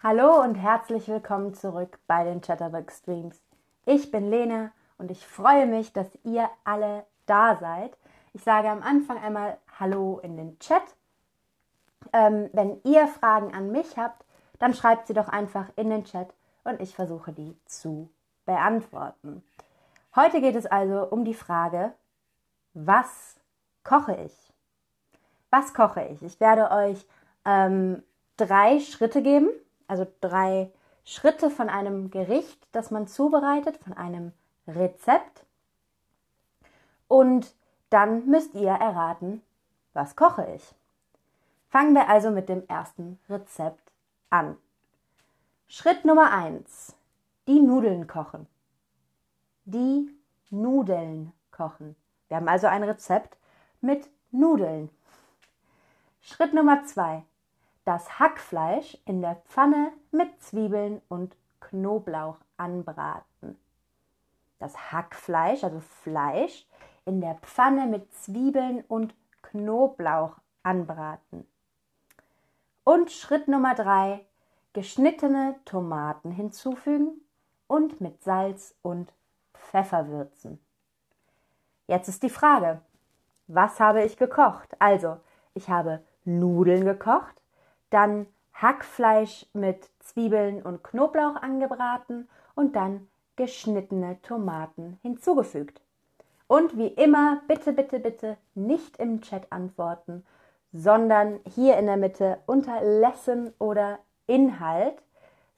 Hallo und herzlich willkommen zurück bei den Chatterbug Streams. Ich bin Lena und ich freue mich, dass ihr alle da seid. Ich sage am Anfang einmal Hallo in den Chat. Ähm, wenn ihr Fragen an mich habt, dann schreibt sie doch einfach in den Chat und ich versuche die zu beantworten. Heute geht es also um die Frage, was koche ich? Was koche ich? Ich werde euch ähm, drei Schritte geben, also drei Schritte von einem Gericht, das man zubereitet, von einem Rezept. Und dann müsst ihr erraten, was koche ich. Fangen wir also mit dem ersten Rezept an. Schritt Nummer eins: Die Nudeln kochen. Die Nudeln kochen. Wir haben also ein Rezept mit Nudeln. Schritt Nummer zwei: Das Hackfleisch in der Pfanne mit Zwiebeln und Knoblauch anbraten. Das Hackfleisch, also Fleisch, in der Pfanne mit Zwiebeln und Knoblauch anbraten. Und Schritt Nummer drei, geschnittene Tomaten hinzufügen und mit Salz und Pfeffer würzen. Jetzt ist die Frage, was habe ich gekocht? Also, ich habe Nudeln gekocht, dann Hackfleisch mit Zwiebeln und Knoblauch angebraten und dann geschnittene Tomaten hinzugefügt. Und wie immer, bitte, bitte, bitte nicht im Chat antworten, sondern hier in der Mitte unter Lesson oder Inhalt,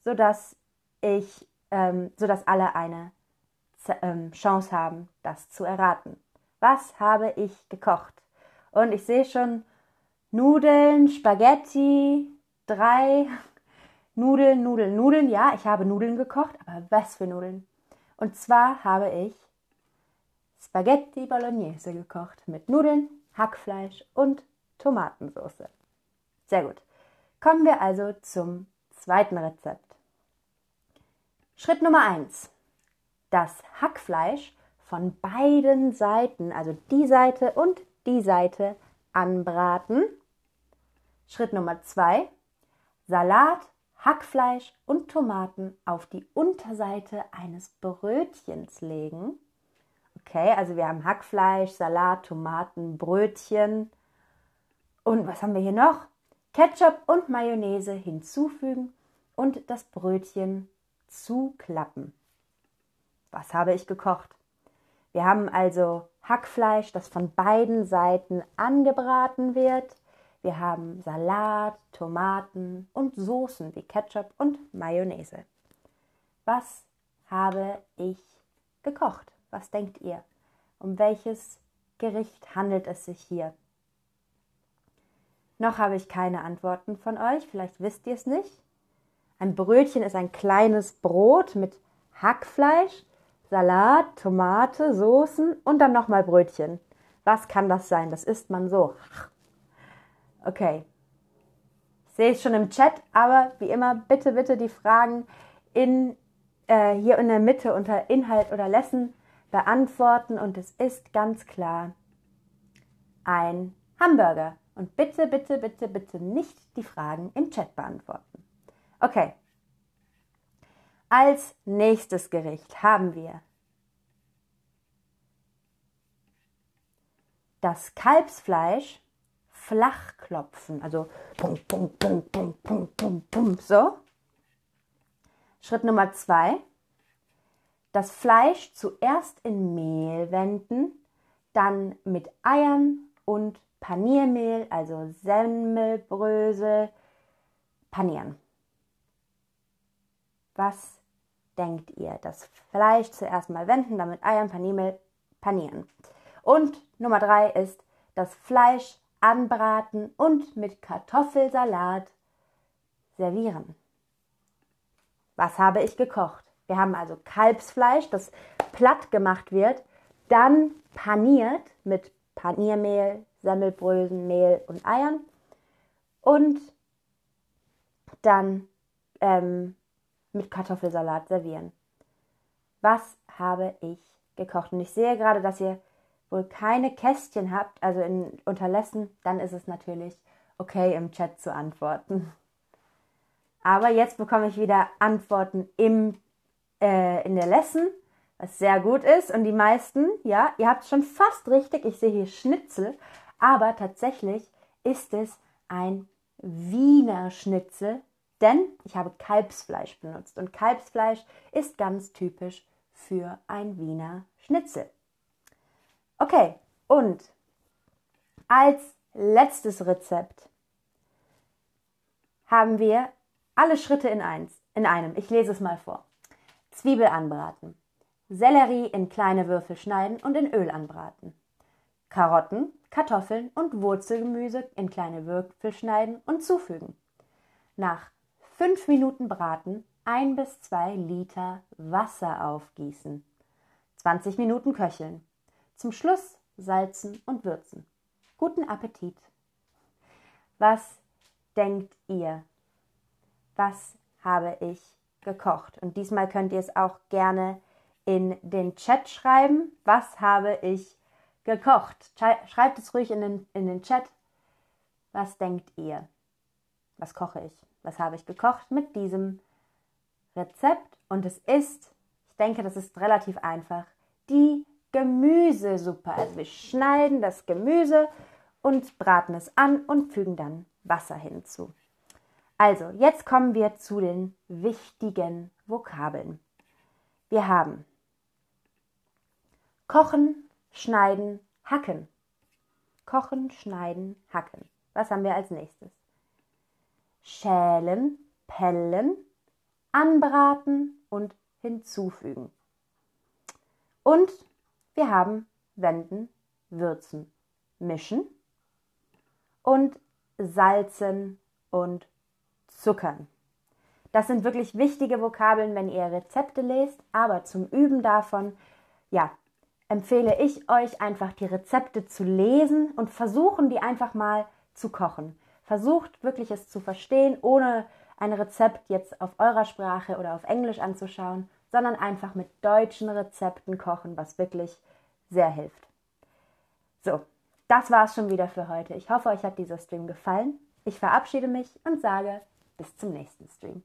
sodass ich, ähm, sodass alle eine ähm, Chance haben, das zu erraten. Was habe ich gekocht? Und ich sehe schon Nudeln, Spaghetti, drei Nudeln, Nudeln, Nudeln. Ja, ich habe Nudeln gekocht, aber was für Nudeln? Und zwar habe ich Spaghetti Bolognese gekocht mit Nudeln, Hackfleisch und Tomatensauce. Sehr gut. Kommen wir also zum zweiten Rezept. Schritt Nummer 1. Das Hackfleisch von beiden Seiten, also die Seite und die Seite, anbraten. Schritt Nummer 2. Salat, Hackfleisch und Tomaten auf die Unterseite eines Brötchens legen. Okay, also wir haben Hackfleisch, Salat, Tomaten, Brötchen und was haben wir hier noch? Ketchup und Mayonnaise hinzufügen und das Brötchen zuklappen. Was habe ich gekocht? Wir haben also Hackfleisch, das von beiden Seiten angebraten wird. Wir haben Salat, Tomaten und Soßen wie Ketchup und Mayonnaise. Was habe ich gekocht? Was denkt ihr? Um welches Gericht handelt es sich hier? Noch habe ich keine Antworten von euch, vielleicht wisst ihr es nicht. Ein Brötchen ist ein kleines Brot mit Hackfleisch, Salat, Tomate, Soßen und dann nochmal Brötchen. Was kann das sein? Das isst man so. Okay. Ich sehe es schon im Chat, aber wie immer, bitte, bitte die Fragen in, äh, hier in der Mitte unter Inhalt oder Lesson beantworten und es ist ganz klar ein Hamburger. Und bitte, bitte, bitte, bitte nicht die Fragen im Chat beantworten. Okay. Als nächstes Gericht haben wir das Kalbsfleisch flach klopfen. Also pum, pum, pum, pum, pum, pum, pum, so. Schritt Nummer zwei. Das Fleisch zuerst in Mehl wenden, dann mit Eiern und Paniermehl, also Semmelbrösel, panieren. Was denkt ihr? Das Fleisch zuerst mal wenden, dann mit Eiern, Paniermehl panieren. Und Nummer drei ist das Fleisch anbraten und mit Kartoffelsalat servieren. Was habe ich gekocht? Wir haben also Kalbsfleisch, das platt gemacht wird, dann paniert mit Paniermehl, Semmelbrösen, Mehl und Eiern. Und dann ähm, mit Kartoffelsalat servieren. Was habe ich gekocht? Und ich sehe gerade, dass ihr wohl keine Kästchen habt, also in Unterlässen, dann ist es natürlich okay, im Chat zu antworten. Aber jetzt bekomme ich wieder Antworten im, äh, in der Lesson, was sehr gut ist. Und die meisten, ja, ihr habt schon fast richtig. Ich sehe hier Schnitzel, aber tatsächlich ist es ein Wiener Schnitzel, denn ich habe Kalbsfleisch benutzt. Und Kalbsfleisch ist ganz typisch für ein Wiener Schnitzel. Okay, und als letztes Rezept haben wir alle Schritte in, eins, in einem. Ich lese es mal vor. Zwiebel anbraten. Sellerie in kleine Würfel schneiden und in Öl anbraten. Karotten, Kartoffeln und Wurzelgemüse in kleine Würfel schneiden und zufügen. Nach fünf Minuten braten ein bis zwei Liter Wasser aufgießen. 20 Minuten köcheln. Zum Schluss salzen und würzen. Guten Appetit. Was denkt ihr? Was habe ich gekocht? Und diesmal könnt ihr es auch gerne in den Chat schreiben. Was habe ich gekocht? Schreibt es ruhig in den, in den Chat. Was denkt ihr? Was koche ich? Was habe ich gekocht mit diesem Rezept? Und es ist, ich denke, das ist relativ einfach, die Gemüsesuppe. Also wir schneiden das Gemüse und braten es an und fügen dann Wasser hinzu. Also, jetzt kommen wir zu den wichtigen Vokabeln. Wir haben kochen, schneiden, hacken. Kochen, schneiden, hacken. Was haben wir als nächstes? Schälen, pellen, anbraten und hinzufügen. Und wir haben wenden, würzen, mischen und salzen und zuckern. Das sind wirklich wichtige Vokabeln, wenn ihr Rezepte lest, aber zum Üben davon, ja, empfehle ich euch einfach die Rezepte zu lesen und versuchen, die einfach mal zu kochen. Versucht wirklich es zu verstehen, ohne ein Rezept jetzt auf eurer Sprache oder auf Englisch anzuschauen, sondern einfach mit deutschen Rezepten kochen, was wirklich sehr hilft. So, das war es schon wieder für heute. Ich hoffe, euch hat dieser Stream gefallen. Ich verabschiede mich und sage bis zum nächsten Stream.